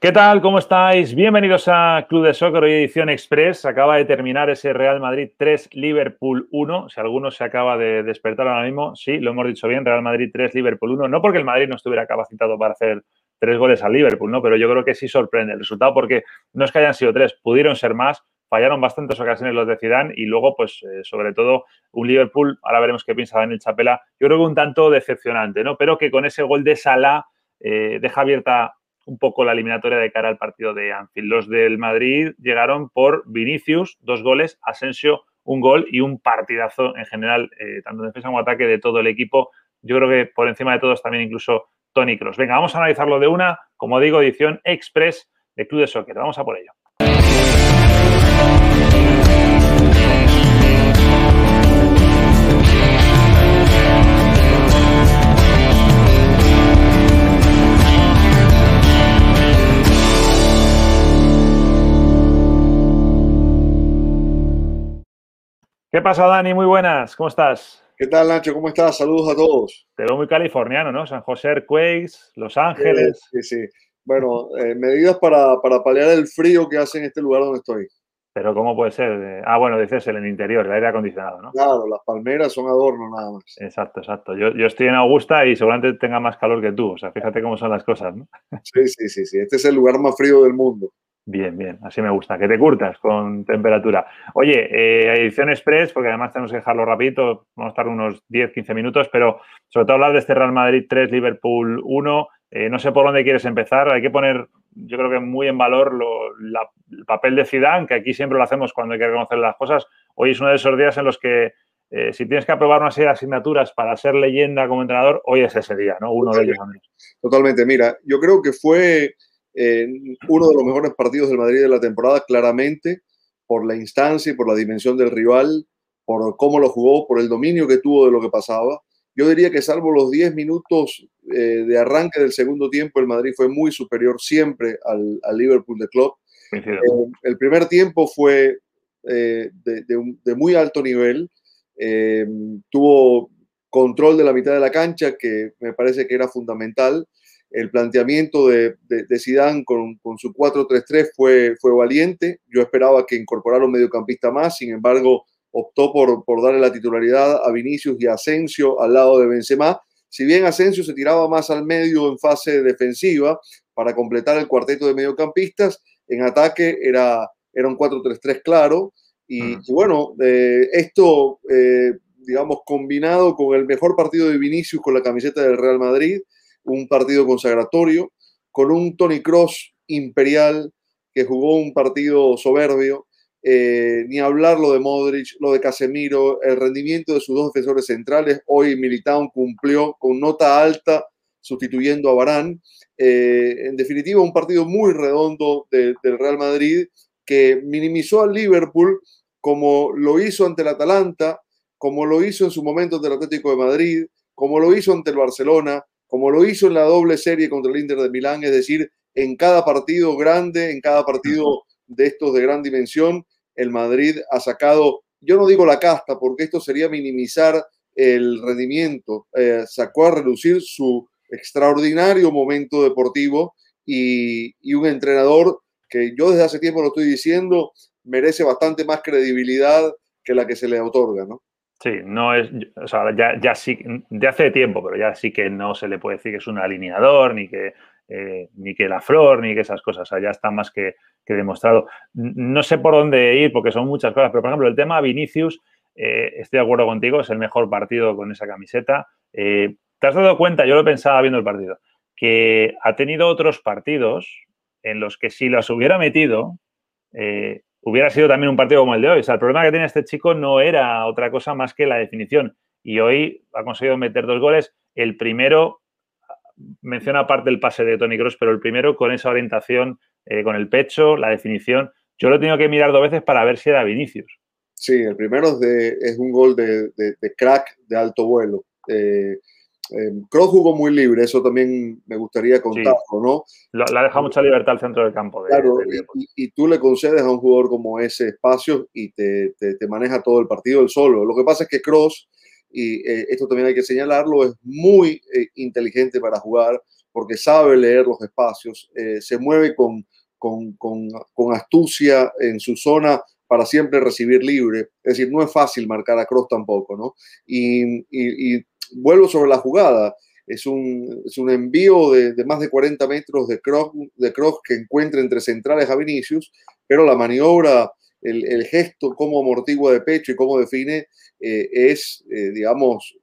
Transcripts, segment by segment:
¿Qué tal? ¿Cómo estáis? Bienvenidos a Club de Soccer, hoy edición Express. Acaba de terminar ese Real Madrid 3, Liverpool 1. Si alguno se acaba de despertar ahora mismo, sí, lo hemos dicho bien, Real Madrid 3, Liverpool 1. No porque el Madrid no estuviera capacitado para hacer tres goles al Liverpool, ¿no? Pero yo creo que sí sorprende el resultado porque no es que hayan sido tres, pudieron ser más, fallaron bastantes ocasiones los de Zidane y luego, pues, eh, sobre todo, un Liverpool, ahora veremos qué piensa Daniel Chapela, yo creo que un tanto decepcionante, ¿no? Pero que con ese gol de Salah eh, deja abierta un poco la eliminatoria de cara al partido de Anfield. Los del Madrid llegaron por Vinicius, dos goles, Asensio, un gol y un partidazo en general, eh, tanto en defensa como ataque de todo el equipo. Yo creo que por encima de todos también incluso Tony Cross. Venga, vamos a analizarlo de una, como digo, edición express de Club de Soccer. Vamos a por ello. ¿Qué pasa, Dani? Muy buenas, ¿cómo estás? ¿Qué tal, Nacho? ¿Cómo estás? Saludos a todos. Te veo muy californiano, ¿no? San José Earthquakes, Los Ángeles. Sí, sí. Bueno, eh, medidas para, para, paliar el frío que hace en este lugar donde estoy. Pero ¿cómo puede ser? Ah, bueno, dices en el interior, el aire acondicionado, ¿no? Claro, las palmeras son adorno nada más. Exacto, exacto. Yo, yo estoy en Augusta y seguramente tenga más calor que tú. O sea, fíjate cómo son las cosas, ¿no? Sí, sí, sí, sí. Este es el lugar más frío del mundo. Bien, bien, así me gusta, que te curtas con temperatura. Oye, eh, edición express, porque además tenemos que dejarlo rapidito, vamos a estar unos 10, 15 minutos, pero sobre todo hablar de este Real Madrid 3, Liverpool 1. Eh, no sé por dónde quieres empezar, hay que poner, yo creo que muy en valor lo, la, el papel de Zidane, que aquí siempre lo hacemos cuando hay que reconocer las cosas. Hoy es uno de esos días en los que eh, si tienes que aprobar una serie de asignaturas para ser leyenda como entrenador, hoy es ese día, ¿no? Uno de ellos. Totalmente, mira, yo creo que fue uno de los mejores partidos del Madrid de la temporada, claramente, por la instancia y por la dimensión del rival, por cómo lo jugó, por el dominio que tuvo de lo que pasaba. Yo diría que salvo los 10 minutos eh, de arranque del segundo tiempo, el Madrid fue muy superior siempre al, al Liverpool de Club. Eh, el primer tiempo fue eh, de, de, de, muy alto nivel. Eh, tuvo control de la mitad de la cancha, que me parece que era fundamental el planteamiento de, de, de Zidane con, con su 4-3-3 fue, fue valiente. Yo esperaba que incorporara un mediocampista más, sin embargo, optó por, por darle la titularidad a Vinicius y a Asensio al lado de Benzema. Si bien Asensio se tiraba más al medio en fase defensiva para completar el cuarteto de mediocampistas, en ataque era, era un 4-3-3 claro. Y, mm. y bueno, eh, esto, eh, digamos, combinado con el mejor partido de Vinicius con la camiseta del Real Madrid, un partido consagratorio, con un Tony Cross imperial que jugó un partido soberbio, eh, ni hablar lo de Modric, lo de Casemiro, el rendimiento de sus dos defensores centrales. Hoy Militao cumplió con nota alta sustituyendo a Barán. Eh, en definitiva, un partido muy redondo de, del Real Madrid que minimizó al Liverpool como lo hizo ante el Atalanta, como lo hizo en su momento ante el Atlético de Madrid, como lo hizo ante el Barcelona, como lo hizo en la doble serie contra el Inter de Milán, es decir, en cada partido grande, en cada partido de estos de gran dimensión, el Madrid ha sacado, yo no digo la casta, porque esto sería minimizar el rendimiento, eh, sacó a reducir su extraordinario momento deportivo y, y, un entrenador que yo desde hace tiempo lo estoy diciendo, merece bastante más credibilidad que la que se le otorga, ¿no? Sí, no es, o sea, ya, ya sí, de hace tiempo, pero ya sí que no se le puede decir que es un alineador, ni que, eh, ni que la flor, ni que esas cosas, o sea, ya está más que, que, demostrado. No sé por dónde ir, porque son muchas cosas, pero por ejemplo, el tema Vinicius, eh, estoy de acuerdo contigo, es el mejor partido con esa camiseta. Eh, ¿Te has dado cuenta, yo lo pensaba viendo el partido, que ha tenido otros partidos en los que si las hubiera metido, eh, hubiera sido también un partido como el de hoy. O sea, el problema que tiene este chico no era otra cosa más que la definición. Y hoy ha conseguido meter dos goles. El primero, menciona aparte el pase de Tony Cross, pero el primero con esa orientación, eh, con el pecho, la definición. Yo lo he tenido que mirar dos veces para ver si era Vinicius. Sí, el primero es, de, es un gol de, de, crack de alto vuelo. Eh, eh, jugó muy libre, eso también me gustaría contarlo, ¿no? Le ha dejado mucha libertad al centro del campo. claro, y, tú le concedes a un jugador como ese espacio y te, te, maneja todo el partido él solo. Lo que pasa es que Cross, y eh, esto también hay que señalarlo, es muy eh, inteligente para jugar porque sabe leer los espacios, se mueve con, con, con, con astucia en su zona para siempre recibir libre. Es decir, no es fácil marcar a Cross tampoco, ¿no? Y, y, vuelvo sobre la jugada. Es un, es un envío de, de, más de 40 metros de Cross, de cross que encuentra entre centrales a Vinicius, pero la maniobra, el, el gesto, cómo amortigua de pecho y cómo define, eh, es, eh, digamos,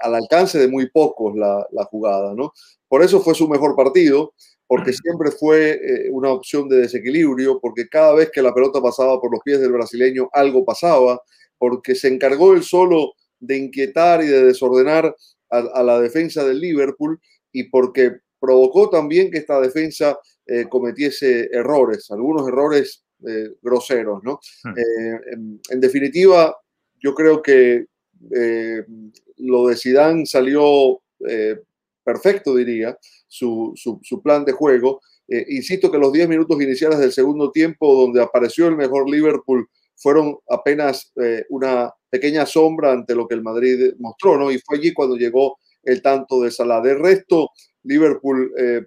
al alcance de muy pocos la, la, jugada, ¿no? Por eso fue su mejor partido porque siempre fue eh, una opción de desequilibrio, porque cada vez que la pelota pasaba por los pies del brasileño algo pasaba, porque se encargó él solo de inquietar y de desordenar a, la defensa del Liverpool y porque provocó también que esta defensa eh, cometiese errores, algunos errores eh, groseros, ¿no? Hmm. En, definitiva, yo creo que lo de Zidane salió perfecto, diría, su, plan de juego. Eh, insisto que los 10 minutos iniciales del segundo tiempo, donde apareció el mejor Liverpool, fueron apenas eh, una pequeña sombra ante lo que el Madrid mostró, ¿no? Y fue allí cuando llegó el tanto de Salah. De resto, Liverpool, eh,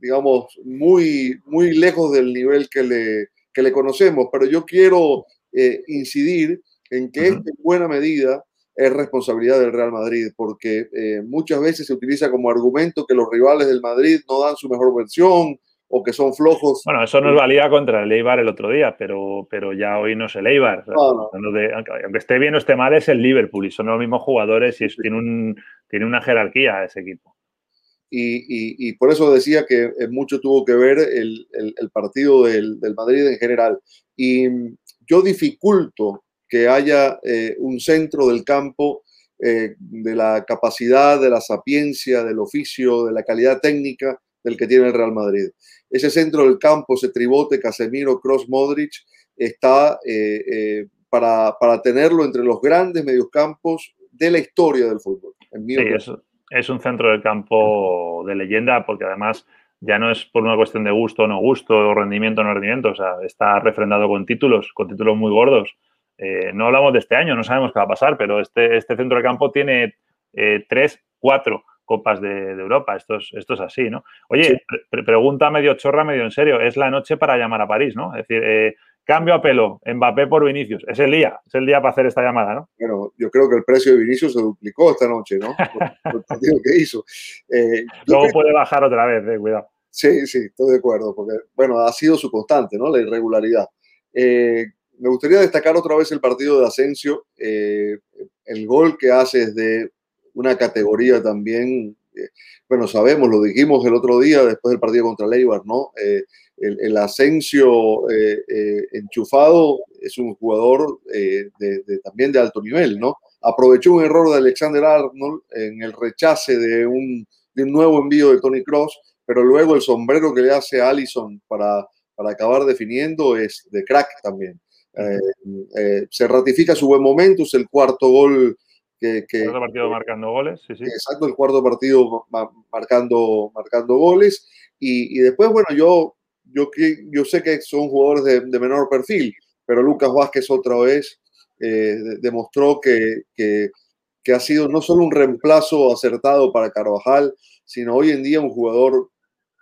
digamos, muy, muy lejos del nivel que le, que le conocemos, pero yo quiero incidir en que en buena medida es responsabilidad del Real Madrid, porque eh, muchas veces se utiliza como argumento que los rivales del Madrid no dan su mejor versión o que son flojos. Bueno, eso nos valía contra el Eibar el otro día, pero, pero ya hoy no es el Eibar. aunque esté bien o esté mal, es el Liverpool y son los mismos jugadores y tiene, un, tiene una jerarquía ese equipo. Y, y, por eso decía que eh, mucho tuvo que ver el, el, el partido del, del Madrid en general. Y yo dificulto que haya eh, un centro del campo eh, de la capacidad, de la sapiencia, del oficio, de la calidad técnica del que tiene el Real Madrid. Ese centro del campo, ese tribote, Casemiro, Cross, Modric, está eh, para, para, tenerlo entre los grandes mediocamposde la historia del fútbol. sí, es, es, un centro del campo de leyenda porque además ya no es por una cuestión de gusto o no gusto, o rendimiento o no rendimiento, o sea, está refrendado con títulos, con títulos muy gordos. Eh, no hablamos de este año, no sabemos qué va a pasar, pero este, este centro de campo tiene eh, tres, cuatro copas de, Europa. Esto es, esto es, así, ¿no? Oye, pregunta medio chorra, medio en serio. Es la noche para llamar a París, ¿no? Es decir, eh, cambio a pelo, Mbappé por Vinicius. Es el día, es el día para hacer esta llamada, ¿no? Bueno, yo creo que el precio de Vinicius se duplicó esta noche, ¿no? Por, el partido que hizo. Luego puede bajar otra vez, cuidado. Sí, sí, estoy de acuerdo, porque, bueno, ha sido su constante, ¿no? La irregularidad. Eh, me gustaría destacar otra vez el partido de Asensio. Eh, el gol que hace es de una categoría también, eh, bueno, sabemos, lo dijimos el otro día después del partido contra Leibar, ¿no? Eh, el, Asensio enchufado es un jugador de, también de alto nivel, ¿no? Aprovechó un error de Alexander Arnold en el rechace de un, de un nuevo envío de Tony Cross, pero luego el sombrero que le hace Allison para, para acabar definiendo es de crack también. Eh, eh, se ratifica su buen momento, es el cuarto gol que... que cuarto partido marcando goles, sí, sí. Exacto, el cuarto partido marcando, marcando goles. Y, después, bueno, yo, yo, yo sé que son jugadores de, menor perfil, pero Lucas Vázquez otra vez eh, demostró que, que, que, ha sido no solo un reemplazo acertado para Carvajal, sino hoy en día un jugador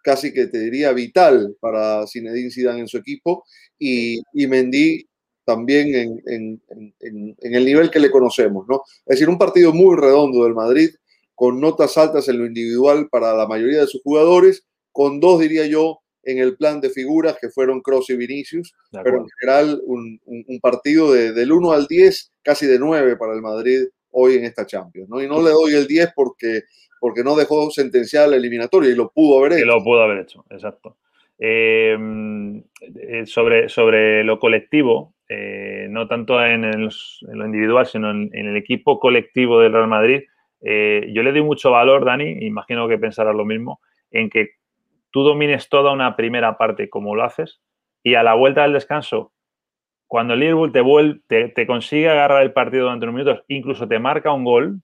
casi que te diría vital para Zinedine Zidane en su equipo y, y Mendy también en, el nivel que le conocemos, ¿no? Es decir, un partido muy redondo del Madrid, con notas altas en lo individual para la mayoría de sus jugadores, con dos, diría yo, en el plan de figuras que fueron Cross y Vinicius, pero en general un, partido de, del 1 al 10, casi de 9 para el Madrid hoy en esta Champions, ¿no? Y no le doy el 10 porque, porque no dejó sentenciar la eliminatoria y lo pudo haber hecho. Y lo pudo haber hecho, exacto. Eh, eh, sobre, sobre lo colectivo, eh, no tanto en, lo individual, sino en, el equipo colectivo del Real Madrid, eh, yo le doy mucho valor, Dani, imagino que pensarás lo mismo, en que tú domines toda una primera parte como lo haces y a la vuelta del descanso cuando el Liverpool te, vuelve, te, consigue agarrar el partido durante unos minutos, incluso te marca un gol,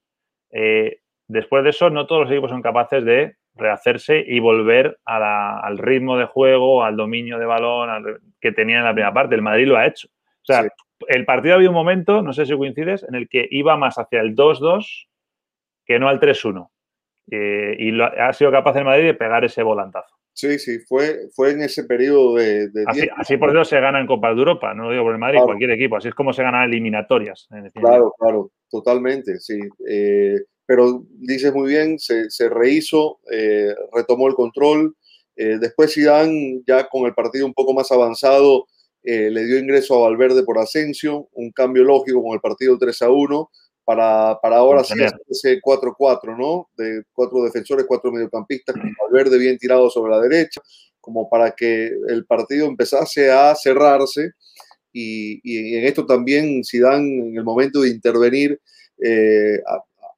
eh, después de eso no todos los equipos son capaces de rehacerse y volver al ritmo de juego, al dominio de balón que tenía en la primera parte. El Madrid lo ha hecho. O sea, el partido había un momento, no sé si coincides, en el que iba más hacia el 2-2 que no al 3-1. Eh, y ha sido capaz el Madrid de pegar ese volantazo. Sí, sí, fue, fue en ese periodo de... así, por eso se gana en Copa de Europa, no lo digo por el Madrid, cualquier equipo, así es como se gana eliminatorias. claro, claro, totalmente, sí. Eh, pero dices muy bien, se, se rehizo, eh, retomó el control. Eh, después Zidane, ya con el partido un poco más avanzado, le dio ingreso a Valverde por Asensio, un cambio lógico con el partido 3 a 1 para, para ahora sí ese 4-4, ¿no? De cuatro defensores, cuatro mediocampistas, con Valverde bien tirado sobre la derecha, como para que el partido empezase a cerrarse. Y, y en esto también Zidane, en el momento de intervenir, eh,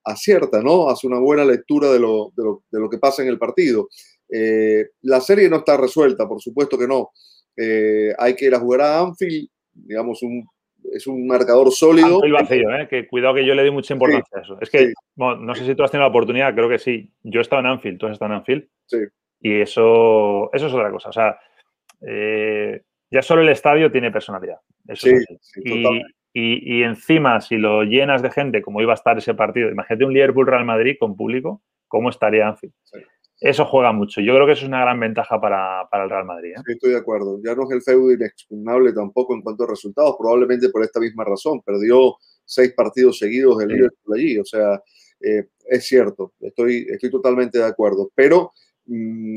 acierta, ¿no? Hace una buena lectura de lo, de lo, de lo que pasa en el partido. Eh, la serie no está resuelta, por supuesto que no. Eh, hay que ir a jugar a Anfield, digamos, un es un marcador sólido. El vacío, ¿eh? que cuidado que yo le doy mucha importancia a eso. Es que, no sé si tú has tenido la oportunidad, creo que sí. Yo he estado en Anfield, tú has estado en Anfield. Sí. Y eso, eso es otra cosa. O sea, eh, ya solo el estadio tiene personalidad. Eso sí, y, y, y, encima, si lo llenas de gente, como iba a estar ese partido, imagínate un Liverpool-Real Madrid con público, ¿cómo estaría Anfield? Eso juega mucho. Yo creo que eso es una gran ventaja para, el Real Madrid. ¿eh? Sí, estoy de acuerdo. Ya no es el feudo inexpugnable tampoco en cuanto a resultados, probablemente por esta misma razón. Perdió seis partidos seguidos del Liverpool allí. O sea, eh, es cierto, estoy, estoy totalmente de acuerdo. Pero mm,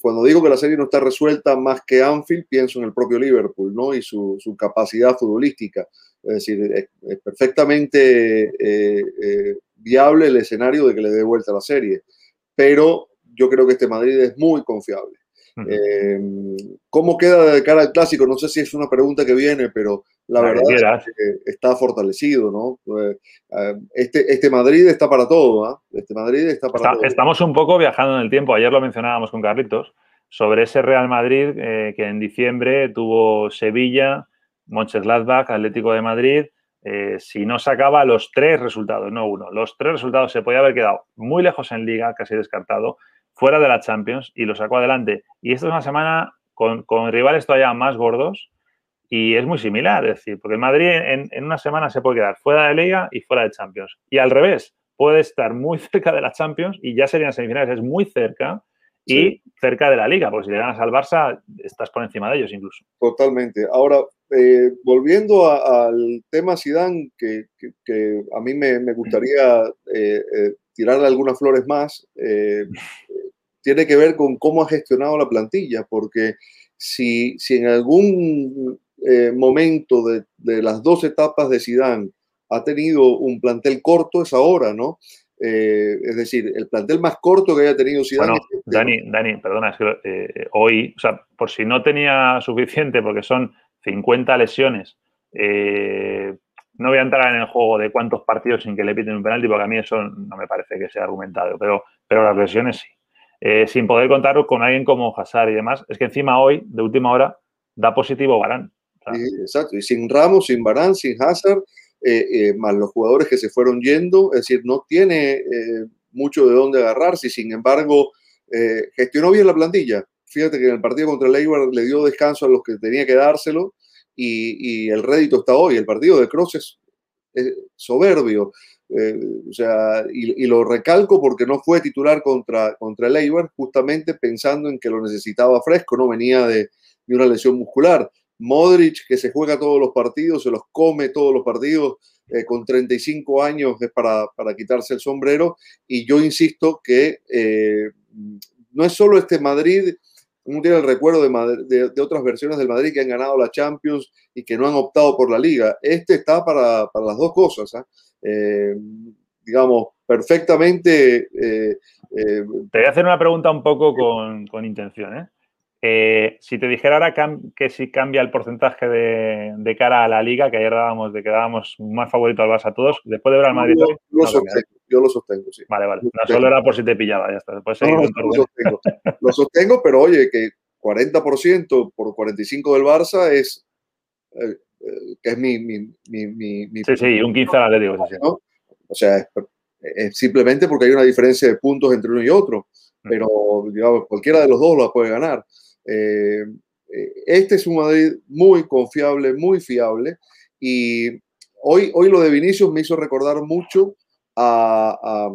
cuando digo que la serie no está resuelta más que Anfield, pienso en el propio Liverpool ¿no? y su, capacidad futbolística. Es decir, es, perfectamente eh, viable el escenario de que le dé vuelta la serie. Pero yo creo que este Madrid es muy confiable. Eh, ¿Cómo queda de cara al clásico? No sé si es una pregunta que viene, pero la, verdad es que está fortalecido, ¿no? Pues, eh, este, este Madrid está para todo, ¿ah? Este Madrid está para todo. Estamos un poco viajando en el tiempo. Ayer lo mencionábamos con Carlitos sobre ese Real Madrid eh, que en diciembre tuvo Sevilla, Mönchengladbach, Atlético de Madrid. si no sacaba los tres resultados, no uno, los tres resultados se podía haber quedado muy lejos en liga, casi descartado, fuera de la Champions y lo sacó adelante. Y esta es una semana con, rivales todavía más gordos y es muy similar, es decir, porque el Madrid en, una semana se puede quedar fuera de Liga y fuera de Champions. Y al revés, puede estar muy cerca de la Champions y ya serían semifinales, es muy cerca y cerca de la Liga, porque si le ganas al Barça, estás por encima de ellos incluso. Totalmente. Ahora, eh, volviendo al tema Zidane, que, que, a mí me, gustaría eh, eh, tirarle algunas flores más, tiene que ver con cómo ha gestionado la plantilla, porque si, si en algún eh, momento de, de, las dos etapas de Sidán ha tenido un plantel corto, es ahora, ¿no? Eh, es decir, el plantel más corto que haya tenido Zidane. Bueno, este. Dani, Dani, perdona, es que eh, hoy, o sea, por si no tenía suficiente, porque son 50 lesiones, no voy a entrar en el juego de cuántos partidos sin que le piten un penalti, porque a mí eso no me parece que sea argumentado, pero, pero las lesiones sí. Eh, sin poder contar con alguien como Hazard y demás, es que encima hoy, de última hora, da positivo Barán. exacto, y sin Ramos, sin Barán, sin Hazard, eh, eh, más los jugadores que se fueron yendo, es decir, no tiene mucho de dónde agarrarse, y sin embargo, gestionó bien la plantilla. Fíjate que en el partido contra el Eibar le dio descanso a los que tenía que dárselo, y, el rédito está hoy. El partido de Cross es soberbio. Eh, o sea, y, lo recalco porque no fue titular contra, contra el justamente pensando en que lo necesitaba fresco, no venía de, de, una lesión muscular. Modric, que se juega todos los partidos, se los come todos los partidos, eh, con 35 años es para, para, quitarse el sombrero. Y yo insisto que eh, no es solo este Madrid, uno tiene el recuerdo de, de, otras versiones del Madrid que han ganado la Champions y que no han optado por la liga. Este está para, las dos cosas. ¿ah? Eh, digamos, perfectamente. Eh, eh, te voy a hacer una pregunta un poco con, intención. Si te dijera ahora que si cambia el porcentaje de, cara a la liga, que ayer dábamos de que dábamos más favorito al Barça a todos, después de ver al Madrid. Yo, lo, sostengo, yo lo sostengo, sí. Vale, vale. No solo era por si te pillaba, ya está. lo, sostengo. lo sostengo, pero oye, que 40% por 45% del Barça es que es mi... mi, mi, sí, sí, un 15 al Atlético. Sí, O sea, es, simplemente porque hay una diferencia de puntos entre uno y otro, mm. pero digamos, cualquiera de los dos la puede ganar. Eh, eh, este es un Madrid muy confiable, muy fiable, y hoy, hoy lo de Vinicius me hizo recordar mucho a,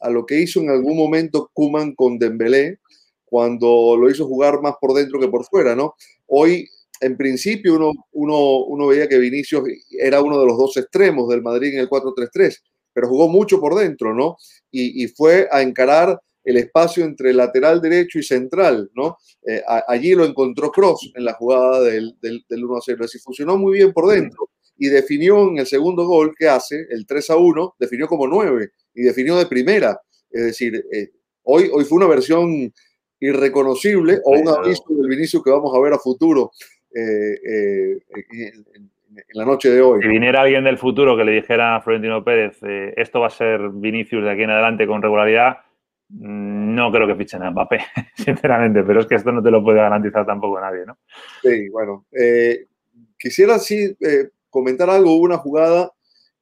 a, lo que hizo en algún momento Kuman con Dembélé, cuando lo hizo jugar más por dentro que por fuera, ¿no? Hoy en principio uno, uno, uno, veía que Vinicius era uno de los dos extremos del Madrid en el 4-3-3, pero jugó mucho por dentro, ¿no? Y, y, fue a encarar el espacio entre lateral derecho y central, ¿no? Eh, allí lo encontró Cross en la jugada del, del, del 1-0, así funcionó muy bien por dentro y definió en el segundo gol que hace, el 3-1, definió como 9 y definió de primera. Es decir, eh, hoy, hoy fue una versión irreconocible o un aviso del Vinicius que vamos a ver a futuro eh, eh, en, la noche de hoy. Si viniera alguien del futuro que le dijera a Florentino Pérez, esto va a ser Vinicius de aquí en adelante con regularidad, no creo que fichen a Mbappé, sinceramente, pero es que esto no te lo puede garantizar tampoco nadie, ¿no? Sí, bueno. quisiera sí comentar algo, hubo una jugada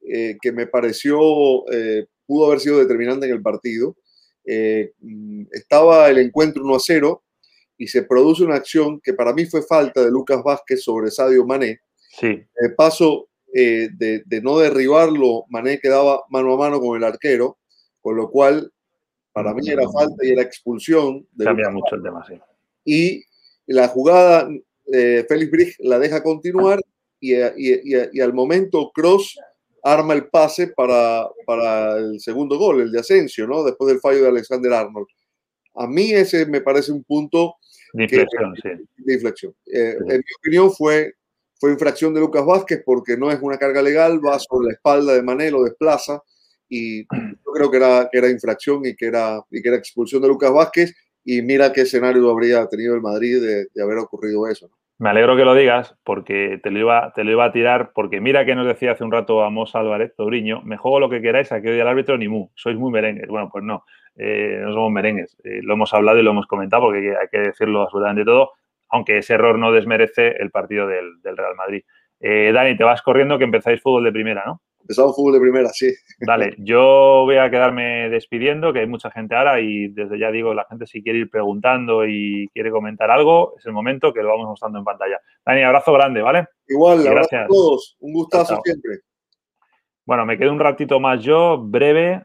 que me pareció, pudo haber sido determinante en el partido. Mm, estaba el encuentro 1 a 0 y se produce una acción que para mí fue falta de Lucas Vázquez sobre Sadio Mané. Sí. El paso eh, de, no derribarlo, Mané quedaba mano a mano con el arquero, con lo cual para mí era falta y era expulsión. De Cambia mucho el tema, sí. Y la jugada, eh, Félix Brig la deja continuar y, y, al momento Cross arma el pase para, para el segundo gol, el de Asensio, ¿no? Después del fallo de Alexander Arnold. A mí ese me parece un punto de inflexión, sí. De inflexión. Eh, en mi opinión fue, fue infracción de Lucas Vázquez porque no es una carga legal, va sobre la espalda de Mané, lo desplaza y yo creo que era, que era infracción y que era, y que era expulsión de Lucas Vázquez y mira qué escenario habría tenido el Madrid de, de haber ocurrido eso. Me alegro que lo digas porque te lo, iba, te lo iba a tirar porque mira que nos decía hace un rato Amos Álvarez, Tobriño, me juego lo que queráis, aquí hoy el árbitro ni mu, sois muy merengues. Bueno, pues no. Eh, no somos merengues. Eh, lo hemos hablado y lo hemos comentado porque hay que decirlo absolutamente todo, aunque ese error no desmerece el partido del, Real Madrid. Eh, Dani, te vas corriendo que empezáis fútbol de primera, ¿no? Empezamos fútbol de primera, sí. Dale, yo voy a quedarme despidiendo, que hay mucha gente ahora y desde ya digo, la gente si quiere ir preguntando y quiere comentar algo, es el momento que lo vamos mostrando en pantalla. Dani, abrazo grande, ¿vale? Igual, gracias a todos. Un gustazo siempre. Bueno, me quedo un ratito más yo, breve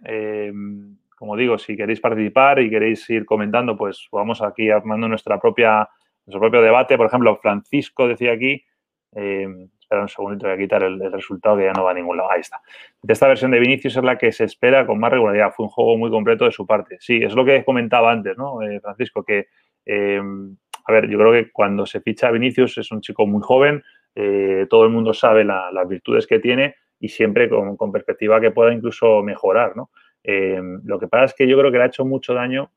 como digo, si queréis participar y queréis ir comentando, pues vamos aquí armando nuestra propia, nuestro propio debate. Por ejemplo, Francisco decía aquí, eh, espera un segundito, voy a quitar el, resultado que ya no va a ningún lado. Ahí está. Esta versión de Vinicius es la que se espera con más regularidad. Fue un juego muy completo de su parte. Sí, es lo que comentaba antes, ¿no, eh, Francisco? Que, eh, a ver, yo creo que cuando se ficha a Vinicius es un chico muy joven, todo el mundo sabe las virtudes que tiene y siempre con, perspectiva que pueda incluso mejorar, ¿no? Lo que pasa es que yo creo que le ha hecho mucho daño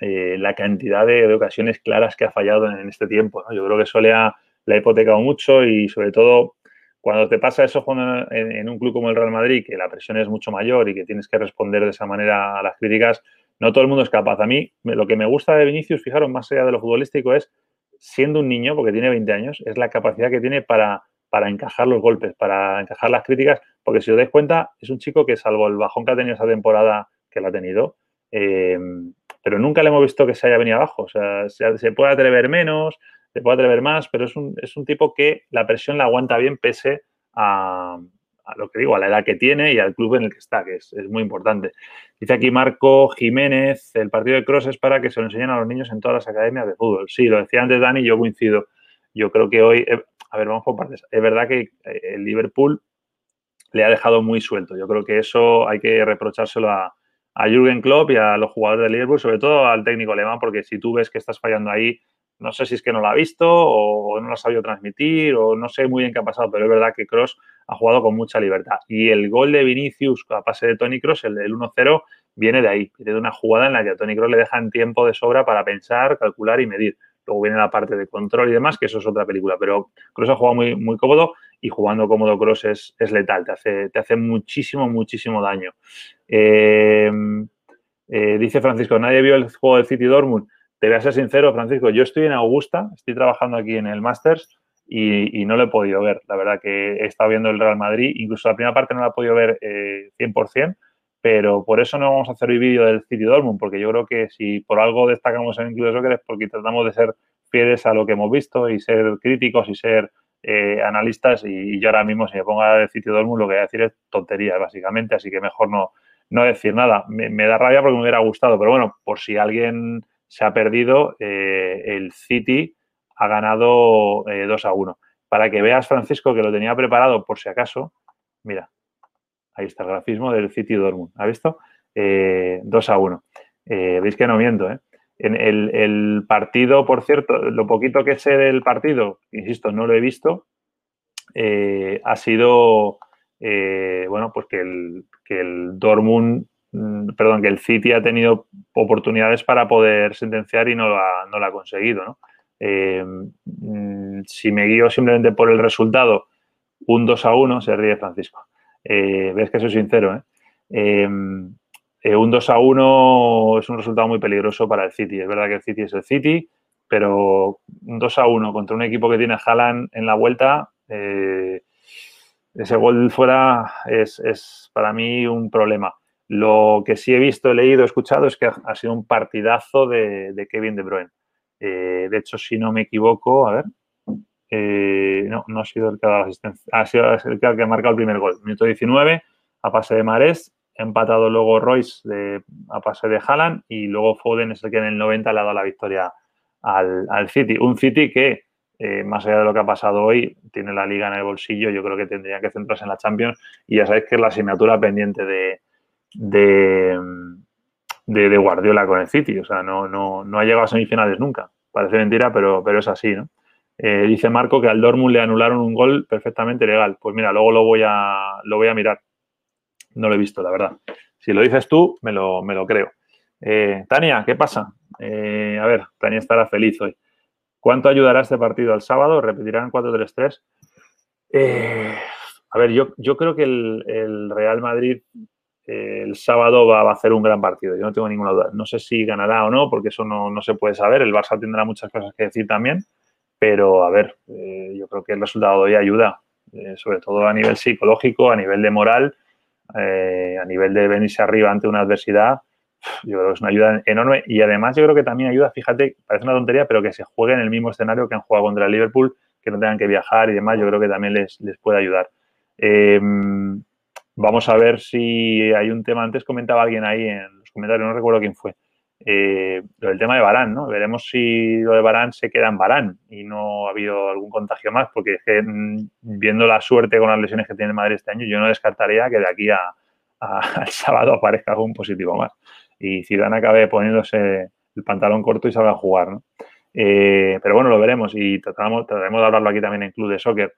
eh, la cantidad de, ocasiones claras que ha fallado en, este tiempo. Yo creo que eso le ha, hipotecado mucho y sobre todo cuando te pasa eso en, un club como el Real Madrid, que la presión es mucho mayor y que tienes que responder de esa manera a las críticas, no todo el mundo es capaz. A mí lo que me gusta de Vinicius, fijaros, más allá de lo futbolístico, es siendo un niño, porque tiene 20 años, es la capacidad que tiene para para encajar los golpes, para encajar las críticas, porque si os dais cuenta, es un chico que salvo el bajón que ha tenido esa temporada, que la ha tenido, eh, pero nunca le hemos visto que se haya venido abajo. O sea, se, puede atrever menos, se puede atrever más, pero es un, es un, tipo que la presión la aguanta bien pese a, lo que digo, a la edad que tiene y al club en el que está, que es, es, muy importante. Dice aquí Marco Jiménez, el partido de Cross es para que se lo enseñen a los niños en todas las academias de fútbol. Sí, lo decía antes Dani, yo coincido. Yo creo que hoy, eh, a ver, vamos por partes. Es verdad que eh, el Liverpool le ha dejado muy suelto. Yo creo que eso hay que reprochárselo a, a Jürgen Klopp y a los jugadores del Liverpool, sobre todo al técnico alemán, porque si tú ves que estás fallando ahí, no sé si es que no lo ha visto o no lo ha sabido transmitir o no sé muy bien qué ha pasado, pero es verdad que Cross ha jugado con mucha libertad. Y el gol de Vinicius a pase de Tony Cross, el del 1-0, viene de ahí, viene de una jugada en la que a Tony Cross le dejan tiempo de sobra para pensar, calcular y medir. Luego viene la parte de control y demás, que eso es otra película. Pero Cross ha jugado muy, cómodo y jugando cómodo Cross es, es letal, te hace, te hace muchísimo, muchísimo daño. Eh, eh, dice Francisco, nadie vio el juego del City Dortmund. Te voy ser sincero, Francisco, yo estoy en Augusta, estoy trabajando aquí en el Masters y, no lo he podido ver. La verdad que he estado viendo el Real Madrid, incluso la primera parte no la he podido ver 100%, eh, pero por eso no vamos a hacer el vídeo del City Dortmund, porque yo creo que si por algo destacamos en el Club de Soccer es porque tratamos de ser fieles a lo que hemos visto y ser críticos y ser eh, analistas y, yo ahora mismo si me pongo a decir City Dortmund lo que voy a decir es tonterías básicamente, así que mejor no, no decir nada. Me, da rabia porque me hubiera gustado, pero bueno, por si alguien se ha perdido, eh, el City ha ganado 2 eh, a 1. Para que veas, Francisco, que lo tenía preparado por si acaso, mira, ahí está el grafismo del City Dortmund. ¿Ha visto? 2 eh, a 1. Veis que no miento, ¿eh? En el, partido, por cierto, lo poquito que sé del partido, insisto, no lo he visto, ha sido, bueno, pues que el, que el Dortmund, perdón, que el City ha tenido oportunidades para poder sentenciar y no lo ha, no lo ha conseguido, ¿no? Eh, mm, si me guío simplemente por el resultado, un 2 a 1, se ríe Francisco. Eh, ves que soy sincero, ¿eh? un 2 a 1 es un resultado muy peligroso para el City. Es verdad que el City es el City, pero un 2 a 1 contra un equipo que tiene Haaland en la vuelta, ese gol fuera es, es, para mí un problema. Lo que sí he visto, he leído, he escuchado es que ha sido un partidazo de, Kevin De Bruyne. Eh, de hecho, si no me equivoco, a ver, eh, no, no ha sido el que ha dado asistencia, ha sido el que ha marcado el primer gol. Minuto 19, a pase de Marés, empatado luego Royce a pase de Haaland y luego Foden es el que en el 90 le ha dado la victoria al, City. Un City que, eh, más allá de lo que ha pasado hoy, tiene la liga en el bolsillo, yo creo que tendría que centrarse en la Champions y ya sabéis que es la asignatura pendiente de, de de, Guardiola con el City. O sea, no, no, no ha llegado a semifinales nunca. Parece mentira, pero, pero es así, ¿no? Eh, dice Marco que al Dortmund le anularon un gol perfectamente legal. Pues mira, luego lo voy a, lo voy a mirar. No lo he visto, la verdad. Si lo dices tú, me lo, me lo creo. Eh, Tania, ¿qué pasa? Eh, a ver, Tania estará feliz hoy. ¿Cuánto ayudará este partido al sábado? ¿Repetirán 4-3-3? a ver, yo, yo creo que el, el Real Madrid el sábado va, a hacer un gran partido, yo no tengo ninguna duda. No sé si ganará o no, porque eso no, se puede saber. El Barça tendrá muchas cosas que decir también, pero a ver, eh, yo creo que el resultado de hoy ayuda, eh, sobre todo a nivel psicológico, a nivel de moral, eh, a nivel de venirse arriba ante una adversidad. Yo creo que es una ayuda enorme y además yo creo que también ayuda, fíjate, parece una tontería, pero que se juegue en el mismo escenario que han jugado contra el Liverpool, que no tengan que viajar y demás, yo creo que también les, les puede ayudar. Vamos a ver si hay un tema. Antes comentaba alguien ahí en los comentarios, no recuerdo quién fue. Eh, lo del tema de Barán, ¿no? Veremos si lo de Barán se queda en Barán y no ha habido algún contagio más, porque mm, viendo la suerte con las lesiones que tiene Madrid este año, yo no descartaría que de aquí a, al sábado aparezca algún positivo más. Y Zidane acabe poniéndose el pantalón corto y salga a jugar, ¿no? Eh, pero bueno, lo veremos y trataremos de hablarlo aquí también en Club de Soccer.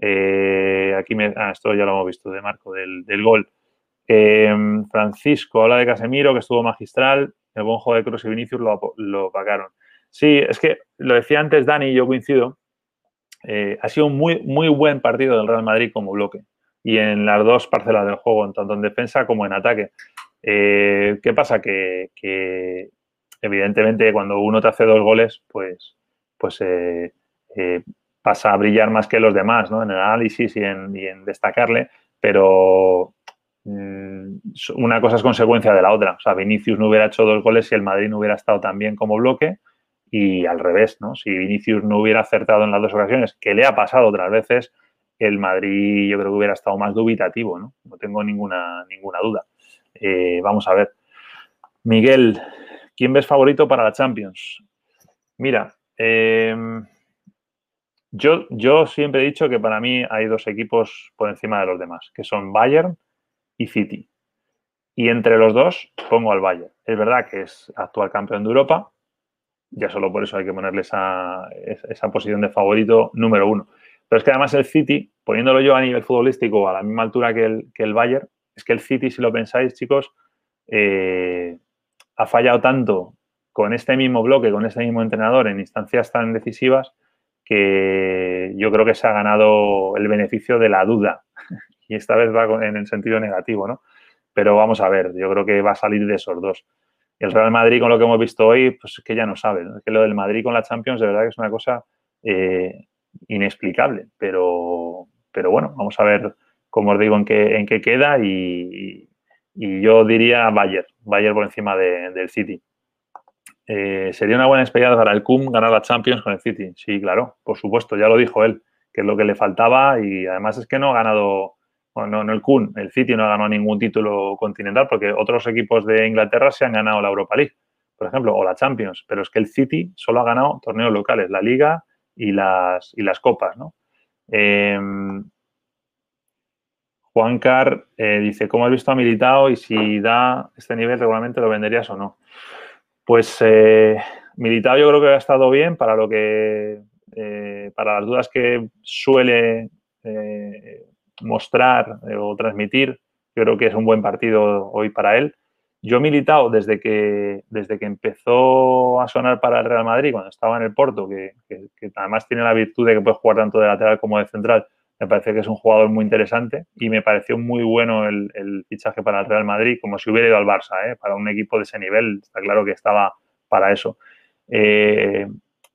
Eh, aquí me, ah, esto ya lo hemos visto de Marco, del, gol. Em, Francisco habla de Casemiro, que estuvo magistral. El buen juego de Cruz y Vinicius lo, lo pagaron. Sí, es que lo decía antes Dani yo coincido. Eh, ha sido un muy, muy buen partido del Real Madrid como bloque y en las dos parcelas del juego, tanto en defensa como en ataque. Eh, ¿Qué pasa? Que, evidentemente cuando uno te hace dos goles, pues, pues pasa a brillar más que los demás, ¿no? En el análisis y en, destacarle, pero mm, una cosa es consecuencia de la otra. O sea, Vinicius no hubiera hecho dos goles si el Madrid no hubiera estado tan bien como bloque y al revés, ¿no? Si Vinicius no hubiera acertado en las dos ocasiones, que le ha pasado otras veces, el Madrid yo creo que hubiera estado más dubitativo, ¿no? No tengo ninguna, ninguna duda. Eh, vamos a ver. Miguel, ¿quién ves favorito para la Champions? Mira, eh, yo, siempre he dicho que para mí hay dos equipos por encima de los demás, que son Bayern y City. Y entre los dos pongo al Bayern. Es verdad que es actual campeón de Europa, ya solo por eso hay que ponerle esa, posición de favorito número uno. Pero es que además el City, poniéndolo yo a nivel futbolístico a la misma altura que el, que el Bayern, es que el City, si lo pensáis, chicos, eh, ha fallado tanto con este mismo bloque, con este mismo entrenador en instancias tan decisivas que yo creo que se ha ganado el beneficio de la duda. Y esta vez va en el sentido negativo, ¿no? Pero vamos a ver, yo creo que va a salir de esos dos. Y el Real Madrid, con lo que hemos visto hoy, pues es que ya no sabe. Es que lo del Madrid con la Champions, de verdad que es una cosa eh, inexplicable, pero, pero bueno, vamos a ver, como os digo, en qué, en qué queda y, yo diría Bayern, Bayern por encima del City. Eh, sería una buena experiencia para el CUM ganar la Champions con el City. Sí, claro, por supuesto, ya lo dijo él, que es lo que le faltaba y además es que no ha ganado, bueno, no, el CUM, el City no ha ganado ningún título continental porque otros equipos de Inglaterra se han ganado la Europa League, por ejemplo, o la Champions, pero es que el City solo ha ganado torneos locales, la Liga y las, y las Copas, ¿no? Eh, Juan Car eh, dice, ¿cómo has visto a Militao y si da este nivel regularmente lo venderías o no? Pues eh, Militao yo creo que ha estado bien para lo que, eh, para las dudas que suele eh, mostrar o transmitir. Yo creo que es un buen partido hoy para él. Yo Militao, desde que, desde que empezó a sonar para el Real Madrid, cuando estaba en el Porto, que, que además tiene la virtud de que puede jugar tanto de lateral como de central, me parece que es un jugador muy interesante y me pareció muy bueno el, fichaje para el Real Madrid, como si hubiera ido al Barça, ¿eh? para un equipo de ese nivel, está claro que estaba para eso. Eh,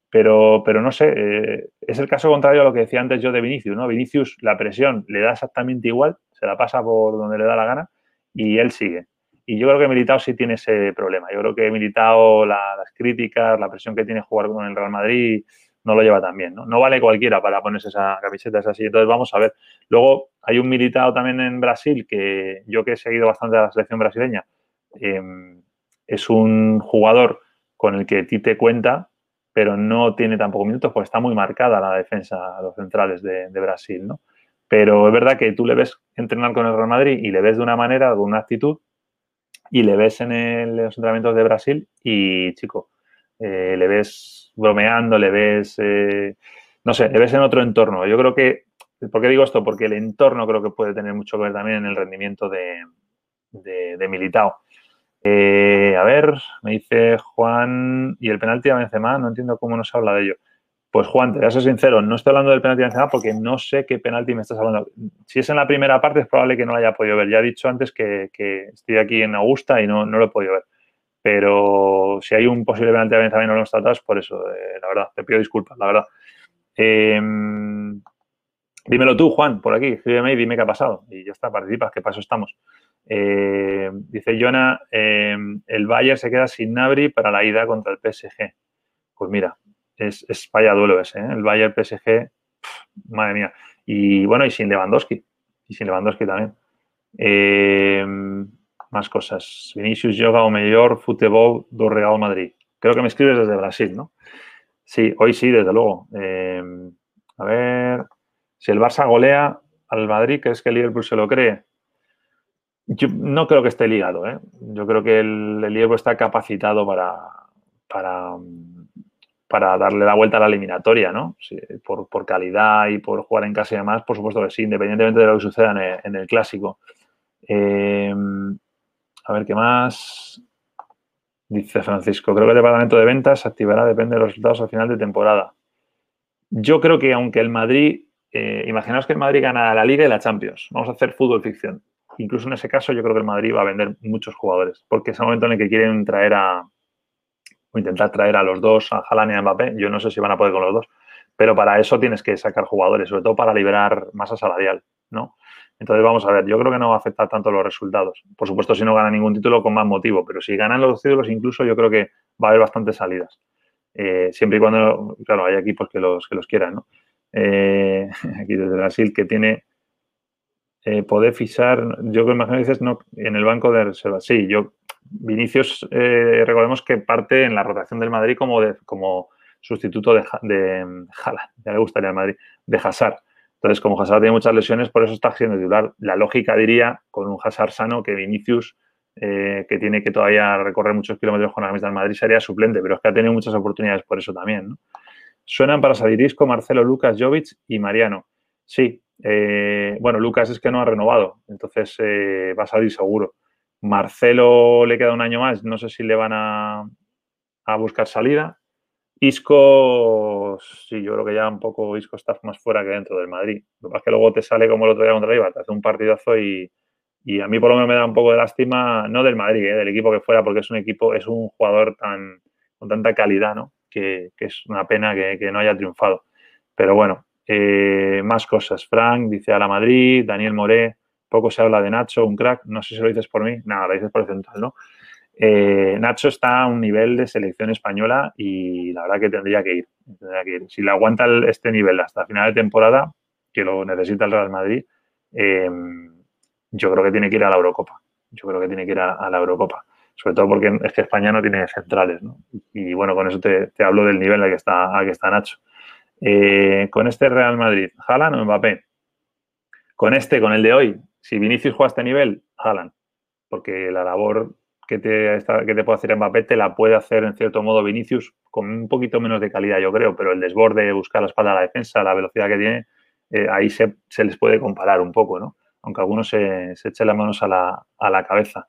pero, pero no sé, eh, es el caso contrario a lo que decía antes yo de Vinicius, ¿no? Vinicius la presión le da exactamente igual, se la pasa por donde le da la gana y él sigue. Y yo creo que Militao sí tiene ese problema. Yo creo que Militao, las críticas, la presión que tiene jugar con el Real Madrid, no lo lleva tan bien, ¿no? No vale cualquiera para ponerse esa camiseta, es así. Entonces vamos a ver. Luego hay un militado también en Brasil que yo que he seguido bastante a la selección brasileña, em, es un jugador con el que Tite cuenta, pero no tiene tampoco minutos porque está muy marcada la defensa a los centrales de, Brasil, ¿no? Pero es verdad que tú le ves entrenar con el Real Madrid y le ves de una manera, con una actitud, y le ves en los entrenamientos de Brasil y, chico, eh, le ves bromeando, le ves, eh, no sé, le ves en otro entorno. Yo creo que, ¿por qué digo esto? Porque el entorno creo que puede tener mucho que ver también en el rendimiento de, de, Militao. Eh, a ver, me dice Juan, y el penalti a Benzema, no entiendo cómo no se habla de ello. Pues Juan, te voy a ser sincero, no estoy hablando del penalti a Benzema porque no sé qué penalti me estás hablando. Si es en la primera parte es probable que no lo haya podido ver. Ya he dicho antes que, estoy aquí en Augusta y no, no lo he podido ver pero si hay un posible penalti de también no lo por eso, eh, la verdad, te pido disculpas, la verdad. Em, dímelo tú, Juan, por aquí, escríbeme y dime qué ha pasado. Y ya está, participas, qué paso estamos. Em, dice Jonah, em, el Bayern se queda sin Nabri para la ida contra el PSG. Pues mira, es, es vaya duelo ese, ¿eh? el Bayern PSG, madre mía. Y bueno, y sin Lewandowski, y sin Lewandowski también. Más cosas. Vinicius yoga o mejor fútbol do Real Madrid. Creo que me escribes desde Brasil, ¿no? Sí, hoy sí, desde luego. Eh, a ver, si el Barça golea al Madrid, ¿crees que el Liverpool se lo cree? Yo no creo que esté ligado, ¿eh? Yo creo que el, Liverpool está capacitado para, para, para, darle la vuelta a la eliminatoria, ¿no? por, calidad y por jugar en casa y demás, por supuesto que sí, independientemente de lo que suceda en el, clásico. Eh, a ver qué más. Dice Francisco, creo que el departamento de ventas se activará, depende de los resultados al final de temporada. Yo creo que aunque el Madrid, eh, imaginaos que el Madrid gana la Liga y la Champions, vamos a hacer fútbol ficción. Incluso en ese caso yo creo que el Madrid va a vender muchos jugadores, porque es el momento en el que quieren traer a, o intentar traer a los dos, a Haaland y a Mbappé. Yo no sé si van a poder con los dos, pero para eso tienes que sacar jugadores, sobre todo para liberar masa salarial, ¿no? Entonces, vamos a ver, yo creo que no va a afectar tanto los resultados. Por supuesto, si no gana ningún título, con más motivo, pero si ganan los títulos, incluso yo creo que va a haber bastantes salidas. Eh, siempre y cuando, claro, hay equipos que los, que los quieran, ¿no? Eh, aquí desde Brasil, que tiene eh, poder fichar, yo creo que dices, no, en el banco de reservas. Sí, yo, Vinicius, recordemos que parte en la rotación del Madrid como, de, como sustituto de, de ya le gustaría al Madrid, de Hazard. Entonces, como Hazard tiene muchas lesiones, por eso está siendo titular. La lógica diría, con un Hazard sano, que Vinicius, eh, que tiene que todavía recorrer muchos kilómetros con la camiseta del Madrid, sería suplente, pero es que ha tenido muchas oportunidades por eso también. Suenan para Sadirisco, Marcelo, Lucas, Jovic y Mariano. Sí, eh, bueno, Lucas es que no ha renovado, entonces eh, va a salir seguro. Marcelo le queda un año más, no sé si le van a, a buscar salida. Isco, sí, yo creo que ya un poco Isco está más fuera que dentro del Madrid. Lo que pasa es que luego te sale como el otro día contra el te hace un partidazo y, a mí por lo menos me da un poco de lástima, no del Madrid, eh, del equipo que fuera, porque es un equipo, es un jugador tan con tanta calidad, ¿no? Que, es una pena que, no haya triunfado. Pero bueno, Eh, más cosas. Frank dice a la Madrid, Daniel Moré, poco se habla de Nacho, un crack. No sé si lo dices por mí. No, lo dices por el central, ¿no? Eh, Nacho está a un nivel de selección española y la verdad que tendría que ir. Si le aguanta este nivel hasta final de temporada, que lo necesita el Real Madrid, em, yo creo que tiene que ir a la Eurocopa. Yo creo que tiene que ir a, la Eurocopa. Sobre todo porque es que España no tiene centrales, ¿no? Y bueno, con eso te, hablo del nivel al que está, que está Nacho. Eh, con este Real Madrid, ¿Jalan o Mbappé? Con este, con el de hoy, si Vinicius juega a este nivel, Jalan. Porque la labor que te, que te puede hacer Mbappé te la puede hacer en cierto modo Vinicius con un poquito menos de calidad, yo creo, pero el desborde, buscar la espalda a la defensa, la velocidad que tiene, eh, ahí se, les puede comparar un poco, ¿no? Aunque algunos se, se echen las manos a la, a la, cabeza.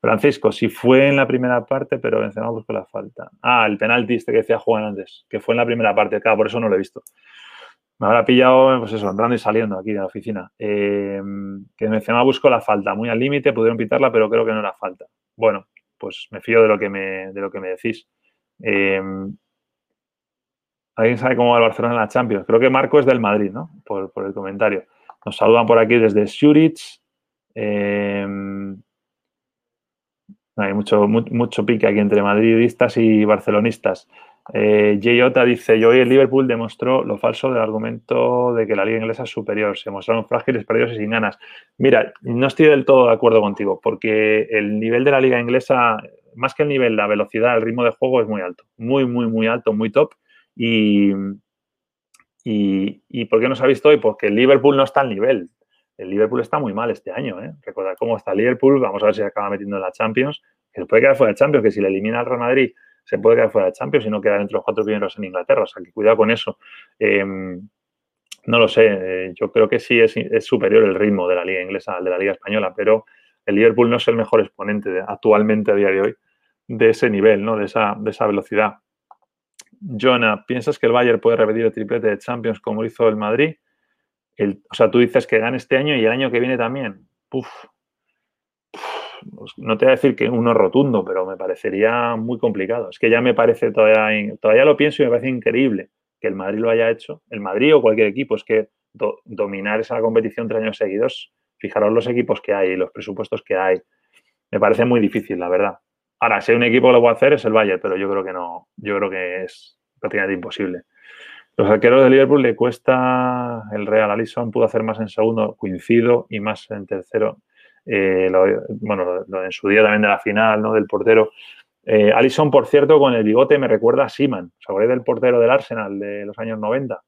Francisco, si fue en la primera parte, pero Benzema buscó la falta. Ah, el penalti este que decía Juan antes, que fue en la primera parte, claro, por eso no lo he visto. Me habrá pillado, pues eso, entrando y saliendo aquí de la oficina. Eh, que Benzema buscó la falta, muy al límite, pudieron pitarla, pero creo que no era falta. Bueno, pues me fío de lo que me, de lo que me decís. Eh, ¿Alguien sabe cómo va el Barcelona en la Champions? Creo que Marco es del Madrid, ¿no? Por, el comentario. Nos saludan por aquí desde Zurich. Eh, hay mucho, mucho pique aquí entre madridistas y barcelonistas. Eh, dice, yo hoy el Liverpool demostró lo falso del argumento de que la liga inglesa es superior. Se mostraron frágiles, perdidos y sin ganas. Mira, no estoy del todo de acuerdo contigo, porque el nivel de la liga inglesa, más que el nivel, la velocidad, el ritmo de juego es muy alto. Muy, muy, muy alto, muy top. Y, y, ¿por qué no se ha visto hoy? Porque el Liverpool no está al nivel. El Liverpool está muy mal este año. ¿eh? Recordad cómo está el Liverpool. Vamos a ver si se acaba metiendo en la Champions. Que puede quedar fuera de Champions, que si le elimina al Real Madrid se puede quedar fuera de Champions y no quedar entre los cuatro primeros en Inglaterra. O sea, que cuidado con eso. Em, no lo sé. Eh, yo creo que sí es, superior el ritmo de la liga inglesa de la liga española, pero el Liverpool no es el mejor exponente actualmente a día de hoy de ese nivel, ¿no? de, esa, de esa velocidad. Jonah, ¿piensas que el Bayern puede repetir el triplete de Champions como hizo el Madrid? o sea, tú dices que gane este año y el año que viene también. Puf, no te voy a decir que uno rotundo, pero me parecería muy complicado. Es que ya me parece, todavía, todavía lo pienso y me parece increíble que el Madrid lo haya hecho. El Madrid o cualquier equipo, es que dominar esa competición tres años seguidos, fijaros los equipos que hay, los presupuestos que hay. Me parece muy difícil, la verdad. Ahora, si un equipo que lo puede hacer es el Bayern, pero yo creo que no, yo creo que es prácticamente imposible. Los arqueros de Liverpool le cuesta el Real Alison, pudo hacer más en segundo, coincido, y más en tercero. Eh, bueno, en su día también de la final, ¿no? Del portero. Eh, por cierto, con el bigote me recuerda a Seaman. ¿Os del portero del Arsenal de los años 90?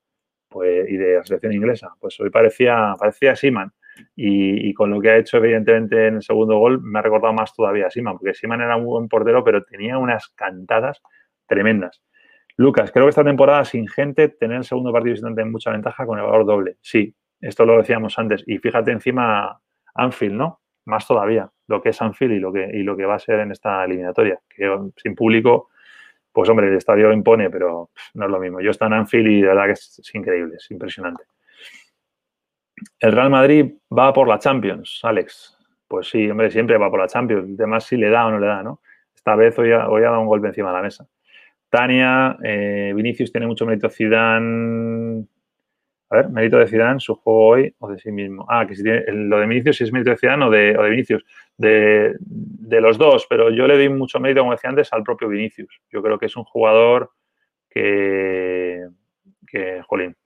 Pues, y de la selección inglesa. Pues hoy parecía, parecía Seaman. Y, con lo que ha hecho, evidentemente, en el segundo gol, me ha recordado más todavía a Siman, porque Siman era un buen portero, pero tenía unas cantadas tremendas. Lucas, creo que esta temporada sin gente, tener el segundo partido visitante en mucha ventaja con el valor doble. Sí, esto lo decíamos antes. Y fíjate encima Anfield, ¿no? Más todavía, lo que es Anfield y lo que, y lo que va a ser en esta eliminatoria. Que sin público, pues hombre, el estadio impone, pero no es lo mismo. Yo estoy en Anfield y de verdad que es increíble, es impresionante. El Real Madrid va por la Champions, Alex. Pues sí, hombre, siempre va por la Champions. El tema si le da o no le da, ¿no? Esta vez hoy ha, dado un golpe encima de la mesa. Tania, eh, Vinicius tiene mucho mérito Zidane. A ver, mérito de Zidane, su juego hoy o de sí mismo. Ah, que si tiene, lo de Vinicius si es mérito de Zidane o de, o de Vinicius. De, los dos, pero yo le doy mucho mérito, como decía antes, al propio Vinicius. Yo creo que es un jugador que, que jolín,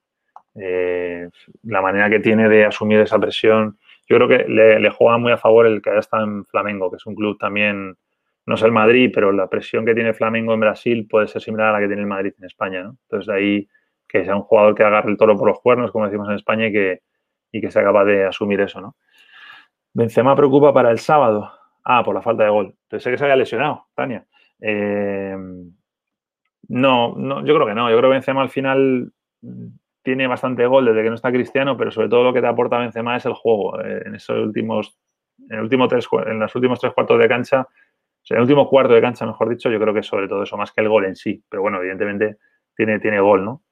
eh, la manera que tiene de asumir esa presión. Yo creo que le, juega muy a favor el que haya estado en Flamengo, que es un club también, no es el Madrid, pero la presión que tiene Flamengo en Brasil puede ser similar a la que tiene el Madrid en España. ¿no? Entonces, de ahí que sea un jugador que agarre el toro por los cuernos, como decimos en España, y que, y que sea capaz de asumir eso. ¿no? Benzema preocupa para el sábado. Ah, por la falta de gol. Pensé que se había lesionado, Tania. Eh, no, no, yo creo que no. Yo creo que Benzema al final tiene bastante gol desde que no está Cristiano, pero sobre todo lo que te aporta Benzema es el juego. Eh, en esos últimos, en, el último tres, en los últimos tres cuartos de cancha, en el último cuarto de cancha, mejor dicho, yo creo que sobre todo eso, más que el gol en sí. Pero bueno, evidentemente tiene, tiene gol, ¿no?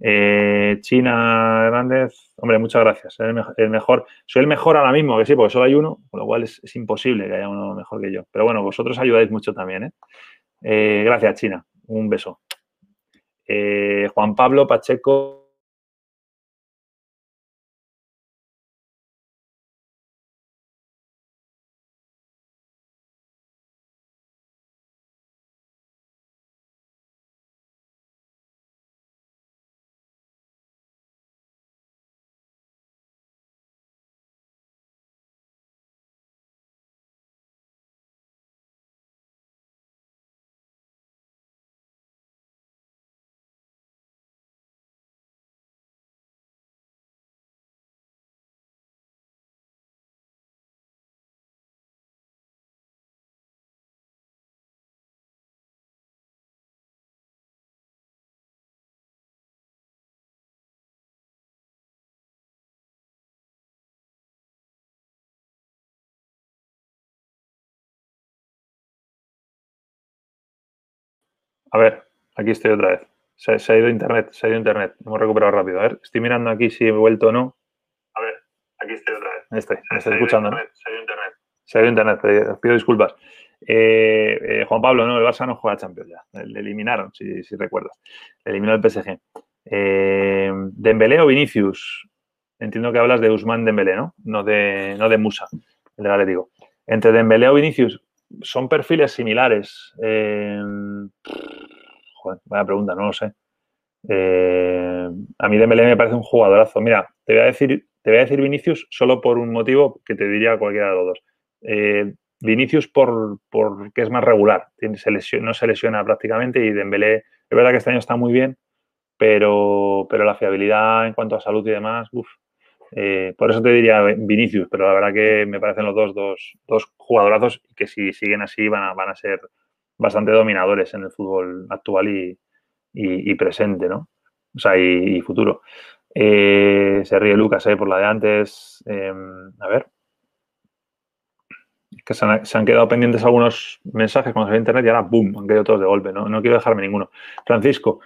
Eh, China Hernández, hombre, muchas gracias. El, mejor, soy el mejor ahora mismo, que sí, porque solo hay uno, con lo cual es, imposible que haya uno mejor que yo. Pero bueno, vosotros ayudáis mucho también, ¿eh? eh gracias, China. Un beso. Juan Pablo Pacheco A ver, aquí estoy otra vez. Se, ha ido internet, se ha ido internet. Hemos recuperado rápido. A ver, estoy mirando aquí si he vuelto o no. A ver, aquí estoy otra vez. Estoy, me estoy escuchando. Internet, se ha ido internet. Se ha ido internet, os pido disculpas. Eh, eh, Juan Pablo, no, el Barça no juega Champions ya. Le eliminaron, si, si recuerdas. Le eliminó el PSG. Eh, ¿Dembélé o Vinicius? Entiendo que hablas de Usman Dembélé, ¿no? No de, no de Musa, el del Atlético. Entre Dembélé o Vinicius, son perfiles similares. Eh, vaya pregunta, no lo sé. Eh, a mí Dembélé me parece un jugadorazo. Mira, te voy a decir, te voy a decir Vinicius solo por un motivo que te diría cualquiera de los dos. Eh, Vinicius por, porque es más regular, no se lesiona prácticamente y Dembélé, es verdad que este año está muy bien, pero, pero la fiabilidad en cuanto a salud y demás, uff, eh, por eso te diría Vinicius, pero la verdad que me parecen los dos, dos, dos jugadorazos que si siguen así van van a ser bastante dominadores en el fútbol actual y, presente, ¿no? O sea, y, futuro. Eh, se ríe Lucas eh, por la de antes. Em, a ver. Que se han, quedado pendientes algunos mensajes cuando ve internet y ahora ¡boom! Han quedado todos de golpe. No, no quiero dejarme ninguno. Francisco,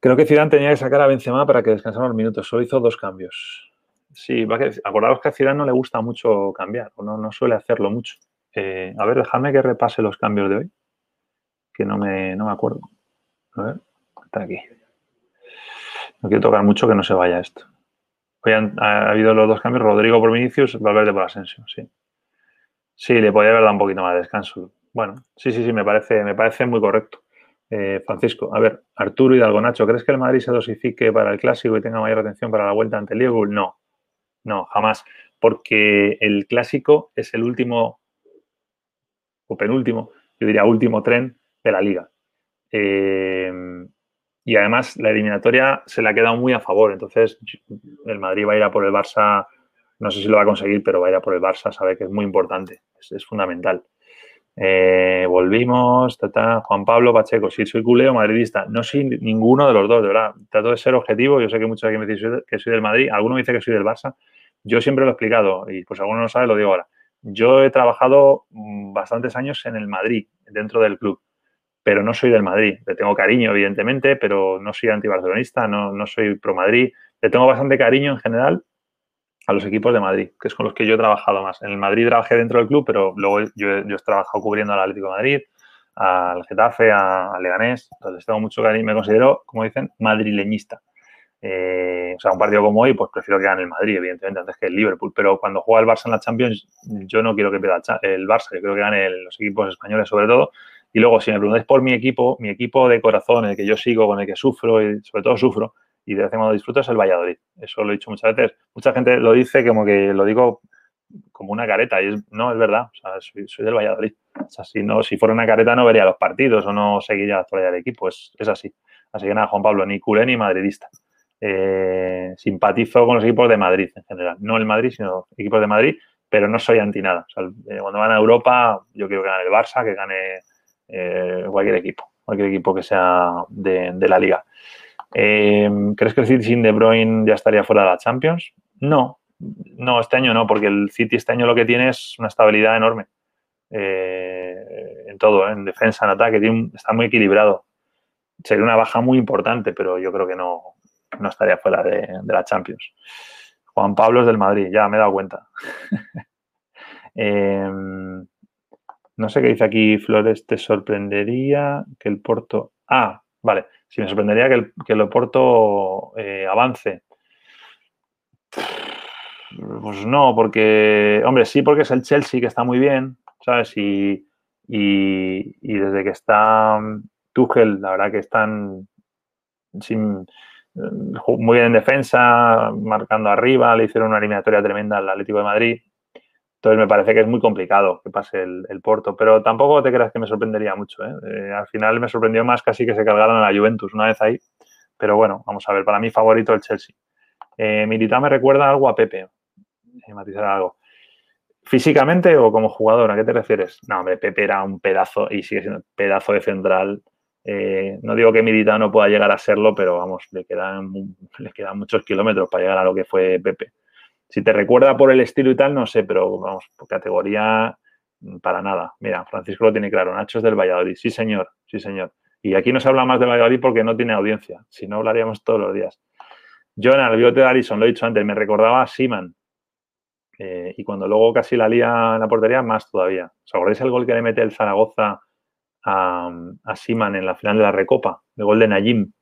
creo que Zidane tenía que sacar a Benzema para que descansara unos minutos. Solo hizo dos cambios. Sí, va que, acordaos que a Zidane no le gusta mucho cambiar, no, no suele hacerlo mucho. Eh, a ver, dejadme que repase los cambios de hoy, que no me, no me acuerdo. A ver, está aquí. No quiero tocar mucho que no se vaya esto. Hoy ha, habido los dos cambios, Rodrigo por Vinicius, Valverde por Asensio, sí. Sí, le podría haber dado un poquito más de descanso. Bueno, sí, sí, sí, me parece, me parece muy correcto. Eh, Francisco, a ver, Arturo y Nacho, ¿crees que el Madrid se dosifique para el clásico y tenga mayor atención para la vuelta ante el Liverpool? No, no, jamás. Porque el clásico es el último o penúltimo, yo diría último tren de la liga. Eh, y además la eliminatoria se le ha quedado muy a favor. Entonces el Madrid va a ir a por el Barça, no sé si lo va a conseguir, pero va a ir a por el Barça, sabe que es muy importante, es, fundamental. Eh, volvimos, Juan Pablo Pacheco, si soy culeo madridista, no soy ninguno de los dos, de verdad. Trato de ser objetivo, yo sé que muchos aquí me dicen que soy del Madrid, alguno me dice que soy del Barça, yo siempre lo he explicado y pues alguno no sabe, lo digo ahora. Yo he trabajado mm, bastantes años en el Madrid, dentro del club, pero no soy del Madrid. Le tengo cariño, evidentemente, pero no soy antibarcelonista, no, no soy pro Madrid. Le tengo bastante cariño en general a los equipos de Madrid, que es con los que yo he trabajado más. En el Madrid trabajé dentro del club, pero luego yo, yo he trabajado cubriendo al Atlético de Madrid, al Getafe, al Leganés. Entonces tengo mucho cariño. Me considero, como dicen, madrileñista. Eh, o sea, un partido como hoy, pues prefiero que gane el Madrid, evidentemente, antes que el Liverpool. Pero cuando juega el Barça en la Champions, yo no quiero que pierda el Barça, yo creo que gane los equipos españoles sobre todo. Y luego, si me preguntáis por mi equipo, mi equipo de corazón, el que yo sigo, con el que sufro y sobre todo sufro, y de vez en cuando disfruto, es el Valladolid. Eso lo he dicho muchas veces. Mucha gente lo dice como que lo digo como una careta, y no, es verdad, o sea, soy, del Valladolid. O sea, si, no, si fuera una careta no vería los partidos o no seguiría la actualidad del equipo, es, es así. Así que nada, Juan Pablo, ni culé ni madridista. Eh, simpatizo con los equipos de Madrid en general. No el Madrid, sino equipos de Madrid, pero no soy anti nada. Eh, cuando van a Europa, yo quiero que gane el Barça, que gane eh, cualquier equipo, cualquier equipo que sea de, la liga. ¿Crees que el City sin De Bruyne ya estaría fuera de la Champions? No, no, este año no, porque el City este año lo que tiene es una estabilidad enorme. en todo, en defensa, en ataque, está muy equilibrado. Sería una baja muy importante, pero yo creo que no, no estaría fuera de, la Champions. Juan Pablo es del Madrid, ya me he dado cuenta. no sé qué dice aquí Flores, te sorprendería que el Porto... Ah, vale, si me sorprendería que el, que el Porto eh, avance. Pues no, porque, hombre, sí, porque es el Chelsea que está muy bien, ¿sabes? Y, y desde que está Tuchel, la verdad que están sin, muy bien en defensa, marcando arriba, le hicieron una eliminatoria tremenda al Atlético de Madrid. Entonces me parece que es muy complicado que pase el, Porto, pero tampoco te creas que me sorprendería mucho. ¿eh? Eh, al final me sorprendió más casi que se cargaran a la Juventus una vez ahí, pero bueno, vamos a ver, para mí favorito el Chelsea. Eh, me recuerda algo a Pepe, eh, matizar algo. ¿Físicamente o como jugador? ¿A qué te refieres? No, hombre, Pepe era un pedazo y sigue siendo pedazo de central eh, no digo que Militao no pueda llegar a serlo, pero vamos, le quedan, le quedan muchos kilómetros para llegar a lo que fue Pepe. Si te recuerda por el estilo y tal, no sé, pero vamos, por categoría, para nada. Mira, Francisco lo tiene claro, Nacho es del Valladolid. Sí, señor, sí, señor. Y aquí no se habla más de Valladolid porque no tiene audiencia. Si no, hablaríamos todos los días. Jonah, el bigote de Alison, lo he dicho antes, me recordaba a Siman. Eh, y cuando luego casi la lía en la portería, más todavía. ¿Os acordáis el gol que le mete el Zaragoza a, a en la final de la Recopa? El gol de Najim.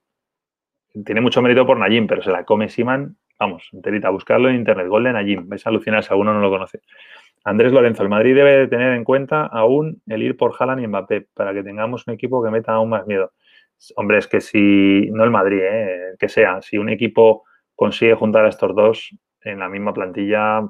Tiene mucho mérito por Najim, pero se la come Siman, vamos, enterita. Buscarlo en internet. Gol de Najim. Vais a alucinar si alguno no lo conoce. Andrés Lorenzo, el Madrid debe tener en cuenta aún el ir por Haaland y Mbappé para que tengamos un equipo que meta aún más miedo. Hombre, es que si, no el Madrid, ¿eh? que sea, si un equipo consigue juntar a estos dos en la misma plantilla,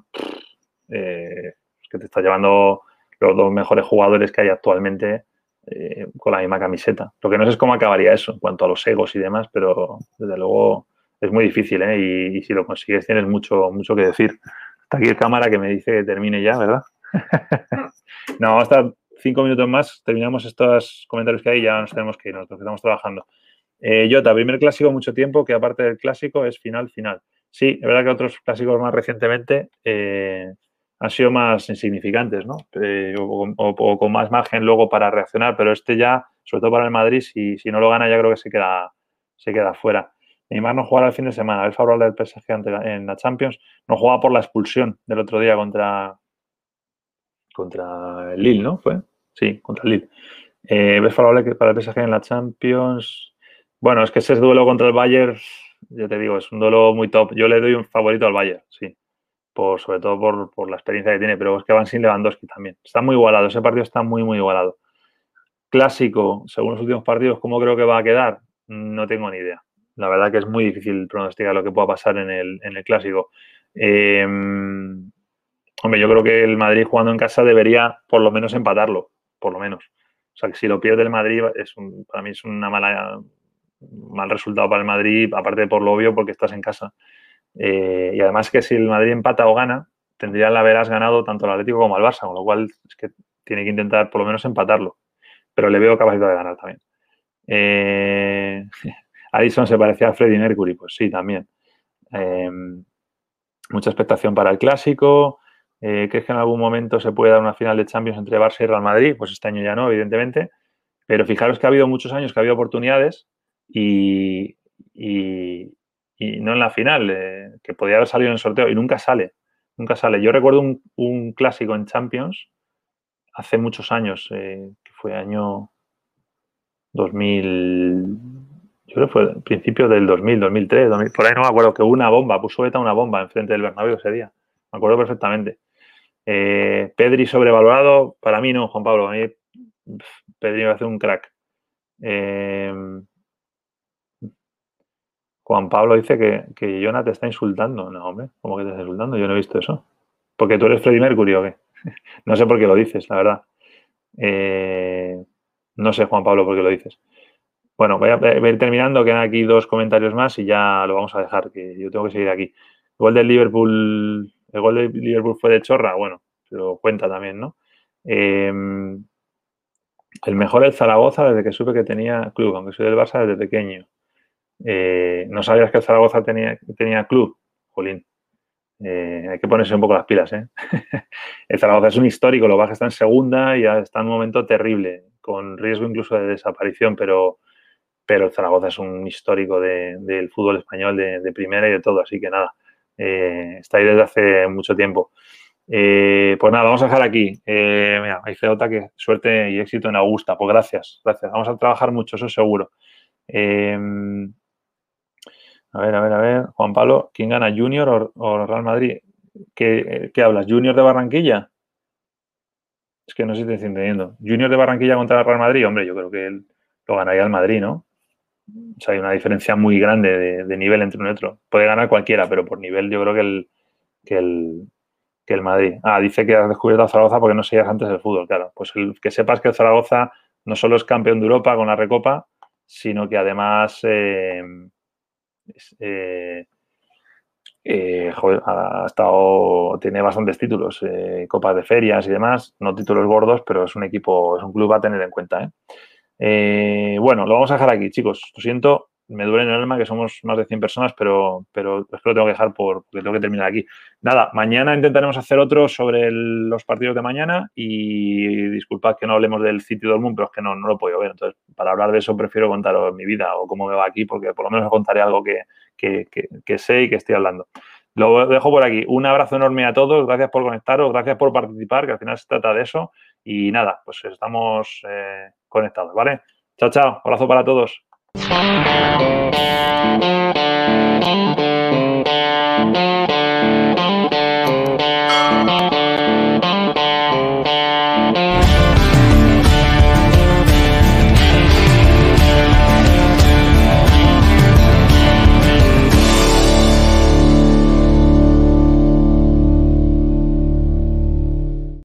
eh, es que te está llevando los dos mejores jugadores que hay actualmente eh, con la misma camiseta. Lo que no sé es cómo acabaría eso en cuanto a los egos y demás, pero desde luego es muy difícil ¿eh? y, si lo consigues tienes mucho, mucho que decir. Está aquí el cámara que me dice que termine ya, ¿verdad? no, hasta cinco minutos más terminamos estos comentarios que hay y ya nos tenemos que ir, nosotros estamos trabajando. Eh, Jota, primer clásico mucho tiempo que aparte del clásico es final, final. Sí, es verdad que otros clásicos más recientemente eh, han sido más insignificantes, ¿no? Eh, o, o, o, con más margen luego para reaccionar, pero este ya, sobre todo para el Madrid, si, si no lo gana ya creo que se queda, se queda fuera. Neymar no jugará el fin de semana. El favorable del PSG en la Champions. No juega por la expulsión del otro día contra, contra el Lille, ¿no? ¿Fue? Sí, contra el Lille. Eh, ¿Ves favorable para el PSG en la Champions? Bueno, es que ese duelo contra el Bayern, ya te digo, es un duelo muy top. Yo le doy un favorito al Bayern, sí. Por, sobre todo por, por la experiencia que tiene, pero es que van sin Lewandowski también. Está muy igualado, ese partido está muy, muy igualado. Clásico, según los últimos partidos, ¿cómo creo que va a quedar? No tengo ni idea la verdad que es muy difícil pronosticar lo que pueda pasar en el, en el clásico. Eh, hombre, yo creo que el Madrid jugando en casa debería por lo menos empatarlo, por lo menos. O sea, que si lo pierde el Madrid, es para mí es una mala mal resultado para el Madrid, aparte por lo obvio, porque estás en casa. Eh, y además que si el Madrid empata o gana, tendría la veras ganado tanto el Atlético como el Barça, con lo cual es que tiene que intentar por lo menos empatarlo. Pero le veo capacidad de ganar también. Eh, Addison se parecía a Freddie Mercury, pues sí, también. Eh, mucha expectación para el clásico. Eh, ¿Crees que en algún momento se puede dar una final de Champions entre Barça y Real Madrid? Pues este año ya no, evidentemente. Pero fijaros que ha habido muchos años que ha habido oportunidades y, y, no en la final, eh, que podía haber salido en el sorteo y nunca sale. Nunca sale. Yo recuerdo un, un clásico en Champions hace muchos años, eh, que fue año 2000 yo creo que fue principio del 2000, 2003, 2000, por ahí no me acuerdo, que hubo una bomba, puso ETA una bomba enfrente del Bernabéu ese día. Me acuerdo perfectamente. Eh, Pedri sobrevalorado, para mí no, Juan Pablo. A mí Pedri va a hacer un crack. Eh, Juan Pablo dice que, que Jonah te está insultando. No, hombre, ¿cómo que te está insultando? Yo no he visto eso. ¿Porque tú eres Freddie Mercury o qué? no sé por qué lo dices, la verdad. Eh, no sé, Juan Pablo, por qué lo dices. Bueno, voy a, ir terminando, quedan aquí dos comentarios más y ya lo vamos a dejar, que yo tengo que seguir aquí. El gol del Liverpool, el gol del Liverpool fue de chorra, bueno, pero cuenta también, ¿no? Eh, el mejor el Zaragoza desde que supe que tenía club, aunque soy del Barça desde pequeño. Eh, ¿No sabías que el Zaragoza tenía, tenía club? Jolín. Eh, hay que ponerse un poco las pilas, ¿eh? el Zaragoza es un histórico, lo baja está en segunda y está en un momento terrible, con riesgo incluso de desaparición, pero pero el Zaragoza es un histórico de, del fútbol español de, de, primera y de todo, así que nada, eh, está ahí desde hace mucho tiempo. Eh, pues nada, vamos a dejar aquí. Eh, mira, hay CJ que suerte y éxito en Augusta. Pues gracias, gracias. Vamos a trabajar mucho, eso seguro. Eh, a ver, a ver, a ver. Juan Pablo, ¿quién gana, Junior o, Real Madrid? ¿Qué, ¿Qué, hablas? ¿Junior de Barranquilla? Es que no sé si te estoy entendiendo. ¿Junior de Barranquilla contra Real Madrid? Hombre, yo creo que él lo ganaría el Madrid, ¿no? O sea, hay una diferencia muy grande de, nivel entre uno y otro. Puede ganar cualquiera, pero por nivel yo creo que el, que el, que el Madrid. Ah, dice que has descubierto a Zaragoza porque no seguías antes del fútbol, claro. Pues el, que sepas que el Zaragoza no solo es campeón de Europa con la Recopa, sino que además eh, eh, eh, ha estado, tiene bastantes títulos, copas de ferias y demás, no títulos gordos, pero es un equipo, es un club a tener en cuenta. ¿eh? Eh, bueno, lo vamos a dejar aquí, chicos. Lo siento, me duele en el alma que somos más de 100 personas, pero, pero es que lo tengo que dejar por, porque tengo que terminar aquí. Nada, mañana intentaremos hacer otro sobre los partidos de mañana y disculpad que no hablemos del City Dortmund, pero es que no, no lo puedo ver. Entonces, para hablar de eso prefiero contaros mi vida o cómo me va aquí, porque por lo menos os contaré algo que, que, que sé y que estoy hablando. Lo dejo por aquí. Un abrazo enorme a todos. Gracias por conectaros. Gracias por participar, que al final se trata de eso. Y nada, pues estamos eh, conectados, ¿vale? Chao, chao. Abrazo para todos.